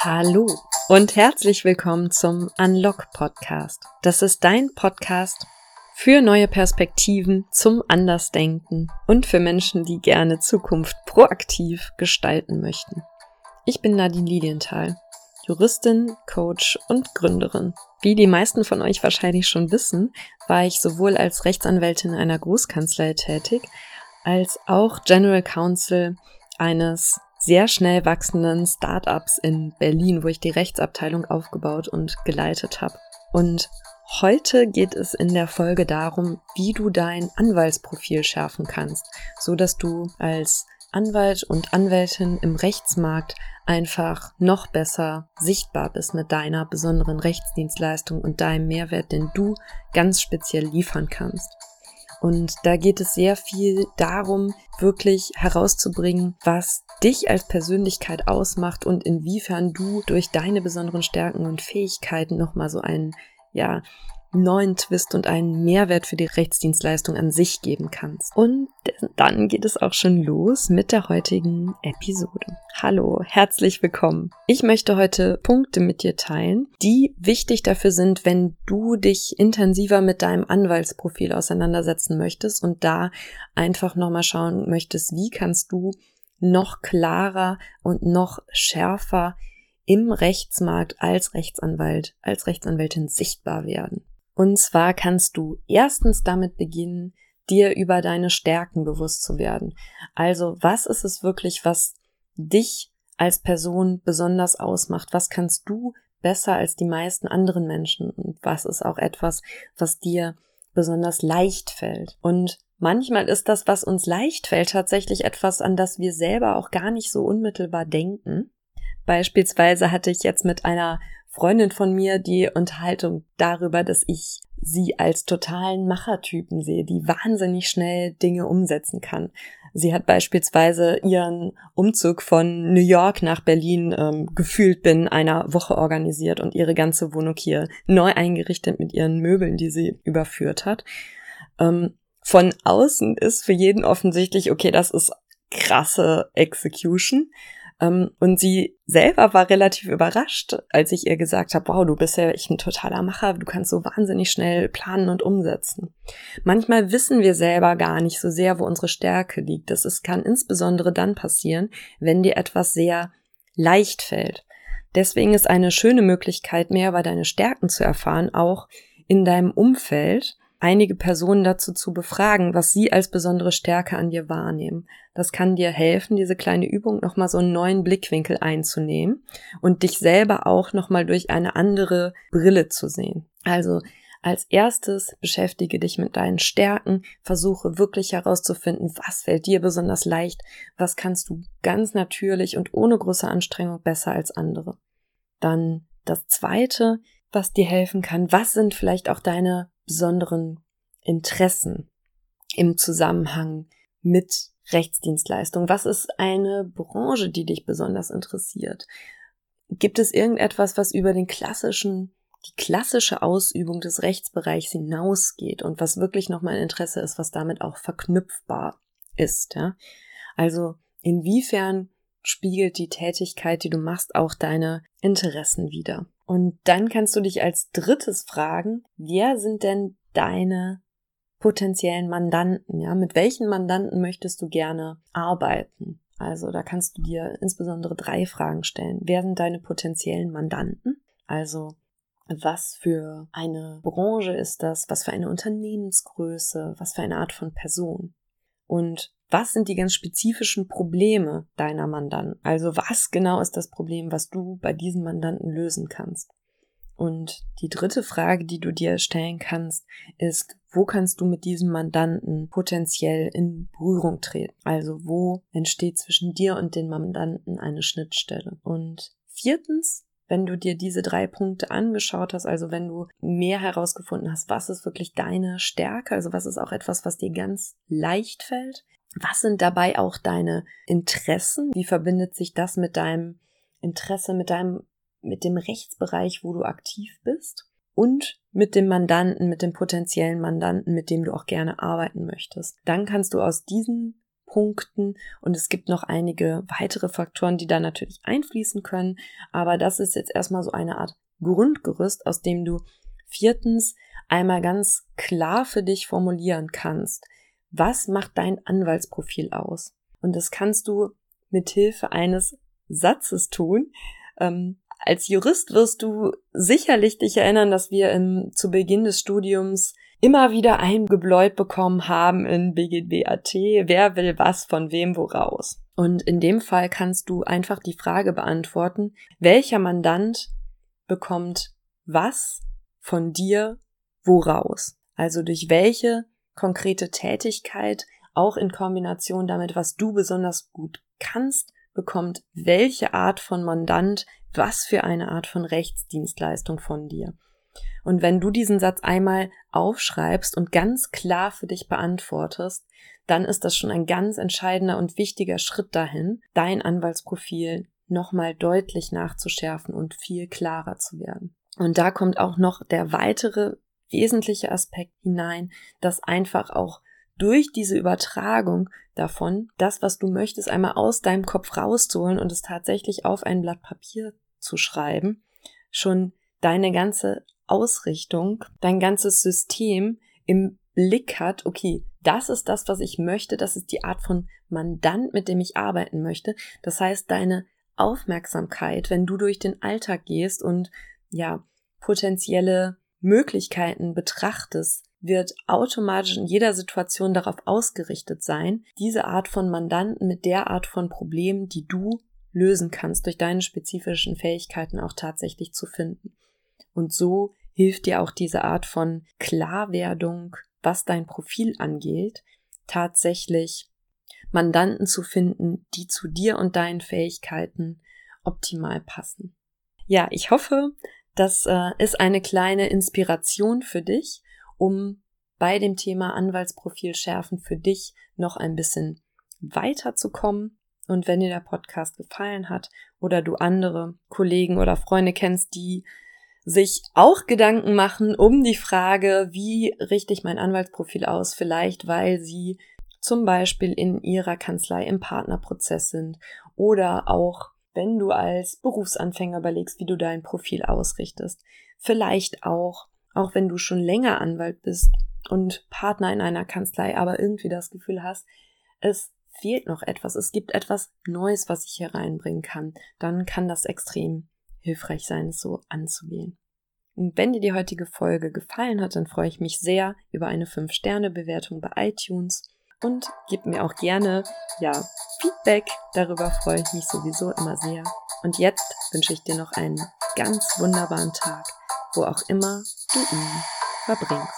Hallo und herzlich willkommen zum Unlock Podcast. Das ist dein Podcast für neue Perspektiven, zum Andersdenken und für Menschen, die gerne Zukunft proaktiv gestalten möchten. Ich bin Nadine Lilienthal, Juristin, Coach und Gründerin. Wie die meisten von euch wahrscheinlich schon wissen, war ich sowohl als Rechtsanwältin einer Großkanzlei tätig, als auch General Counsel eines sehr schnell wachsenden Startups in Berlin, wo ich die Rechtsabteilung aufgebaut und geleitet habe. Und heute geht es in der Folge darum, wie du dein Anwaltsprofil schärfen kannst, so dass du als Anwalt und Anwältin im Rechtsmarkt einfach noch besser sichtbar bist mit deiner besonderen Rechtsdienstleistung und deinem Mehrwert, den du ganz speziell liefern kannst. Und da geht es sehr viel darum, wirklich herauszubringen, was dich als Persönlichkeit ausmacht und inwiefern du durch deine besonderen Stärken und Fähigkeiten nochmal so einen, ja, neuen Twist und einen Mehrwert für die Rechtsdienstleistung an sich geben kannst. Und dann geht es auch schon los mit der heutigen Episode. Hallo, herzlich willkommen. Ich möchte heute Punkte mit dir teilen, die wichtig dafür sind, wenn du dich intensiver mit deinem Anwaltsprofil auseinandersetzen möchtest und da einfach nochmal schauen möchtest, wie kannst du noch klarer und noch schärfer im Rechtsmarkt als Rechtsanwalt, als Rechtsanwältin sichtbar werden. Und zwar kannst du erstens damit beginnen, dir über deine Stärken bewusst zu werden. Also was ist es wirklich, was dich als Person besonders ausmacht? Was kannst du besser als die meisten anderen Menschen? Und was ist auch etwas, was dir besonders leicht fällt? Und manchmal ist das, was uns leicht fällt, tatsächlich etwas, an das wir selber auch gar nicht so unmittelbar denken. Beispielsweise hatte ich jetzt mit einer Freundin von mir die Unterhaltung darüber, dass ich sie als totalen Machertypen sehe, die wahnsinnig schnell Dinge umsetzen kann. Sie hat beispielsweise ihren Umzug von New York nach Berlin ähm, gefühlt binnen einer Woche organisiert und ihre ganze Wohnung hier neu eingerichtet mit ihren Möbeln, die sie überführt hat. Ähm, von außen ist für jeden offensichtlich, okay, das ist krasse Execution. Ähm, und sie selber war relativ überrascht, als ich ihr gesagt habe, wow, du bist ja echt ein totaler Macher, du kannst so wahnsinnig schnell planen und umsetzen. Manchmal wissen wir selber gar nicht so sehr, wo unsere Stärke liegt. Das ist, kann insbesondere dann passieren, wenn dir etwas sehr leicht fällt. Deswegen ist eine schöne Möglichkeit, mehr über deine Stärken zu erfahren, auch in deinem Umfeld einige Personen dazu zu befragen, was sie als besondere Stärke an dir wahrnehmen. Das kann dir helfen, diese kleine Übung nochmal so einen neuen Blickwinkel einzunehmen und dich selber auch nochmal durch eine andere Brille zu sehen. Also als erstes beschäftige dich mit deinen Stärken, versuche wirklich herauszufinden, was fällt dir besonders leicht, was kannst du ganz natürlich und ohne große Anstrengung besser als andere. Dann das zweite, was dir helfen kann, was sind vielleicht auch deine besonderen Interessen im Zusammenhang mit Rechtsdienstleistung? Was ist eine Branche, die dich besonders interessiert? Gibt es irgendetwas, was über den klassischen, die klassische Ausübung des Rechtsbereichs hinausgeht und was wirklich nochmal ein Interesse ist, was damit auch verknüpfbar ist? Ja? Also inwiefern spiegelt die Tätigkeit, die du machst, auch deine Interessen wider? Und dann kannst du dich als drittes fragen, wer sind denn deine potenziellen Mandanten? Ja, mit welchen Mandanten möchtest du gerne arbeiten? Also da kannst du dir insbesondere drei Fragen stellen. Wer sind deine potenziellen Mandanten? Also was für eine Branche ist das? Was für eine Unternehmensgröße? Was für eine Art von Person? Und was sind die ganz spezifischen Probleme deiner Mandanten? Also was genau ist das Problem, was du bei diesen Mandanten lösen kannst? Und die dritte Frage, die du dir stellen kannst, ist, wo kannst du mit diesem Mandanten potenziell in Berührung treten? Also wo entsteht zwischen dir und den Mandanten eine Schnittstelle? Und viertens, wenn du dir diese drei Punkte angeschaut hast, also wenn du mehr herausgefunden hast, was ist wirklich deine Stärke, also was ist auch etwas, was dir ganz leicht fällt, was sind dabei auch deine Interessen? Wie verbindet sich das mit deinem Interesse, mit deinem, mit dem Rechtsbereich, wo du aktiv bist? Und mit dem Mandanten, mit dem potenziellen Mandanten, mit dem du auch gerne arbeiten möchtest. Dann kannst du aus diesen Punkten und es gibt noch einige weitere Faktoren, die da natürlich einfließen können, aber das ist jetzt erstmal so eine Art Grundgerüst, aus dem du viertens einmal ganz klar für dich formulieren kannst. Was macht dein Anwaltsprofil aus? Und das kannst du mit Hilfe eines Satzes tun. Ähm, als Jurist wirst du sicherlich dich erinnern, dass wir im, zu Beginn des Studiums immer wieder eingebläut bekommen haben in BGBAT, wer will was von wem woraus. Und in dem Fall kannst du einfach die Frage beantworten, welcher Mandant bekommt was von dir woraus? Also durch welche konkrete Tätigkeit, auch in Kombination damit, was du besonders gut kannst, bekommt welche Art von Mandant was für eine Art von Rechtsdienstleistung von dir. Und wenn du diesen Satz einmal aufschreibst und ganz klar für dich beantwortest, dann ist das schon ein ganz entscheidender und wichtiger Schritt dahin, dein Anwaltsprofil nochmal deutlich nachzuschärfen und viel klarer zu werden. Und da kommt auch noch der weitere wesentliche Aspekt hinein, dass einfach auch durch diese Übertragung davon, das, was du möchtest, einmal aus deinem Kopf rauszuholen und es tatsächlich auf ein Blatt Papier zu schreiben, schon deine ganze Ausrichtung, dein ganzes System im Blick hat, okay, das ist das, was ich möchte, das ist die Art von Mandant, mit dem ich arbeiten möchte. Das heißt, deine Aufmerksamkeit, wenn du durch den Alltag gehst und ja, potenzielle Möglichkeiten betrachtest, wird automatisch in jeder Situation darauf ausgerichtet sein, diese Art von Mandanten mit der Art von Problemen, die du lösen kannst, durch deine spezifischen Fähigkeiten auch tatsächlich zu finden. Und so hilft dir auch diese Art von Klarwerdung, was dein Profil angeht, tatsächlich Mandanten zu finden, die zu dir und deinen Fähigkeiten optimal passen. Ja, ich hoffe, das äh, ist eine kleine Inspiration für dich, um bei dem Thema Anwaltsprofil schärfen für dich noch ein bisschen weiterzukommen. Und wenn dir der Podcast gefallen hat oder du andere Kollegen oder Freunde kennst, die sich auch Gedanken machen um die Frage, wie richte ich mein Anwaltsprofil aus, vielleicht weil sie zum Beispiel in ihrer Kanzlei im Partnerprozess sind oder auch wenn du als Berufsanfänger überlegst, wie du dein Profil ausrichtest. Vielleicht auch, auch wenn du schon länger Anwalt bist und Partner in einer Kanzlei, aber irgendwie das Gefühl hast, es fehlt noch etwas, es gibt etwas Neues, was ich hier reinbringen kann, dann kann das extrem hilfreich sein, es so anzugehen. Und wenn dir die heutige Folge gefallen hat, dann freue ich mich sehr über eine 5-Sterne-Bewertung bei iTunes und gib mir auch gerne, ja, Feedback. Darüber freue ich mich sowieso immer sehr. Und jetzt wünsche ich dir noch einen ganz wunderbaren Tag, wo auch immer du ihn verbringst.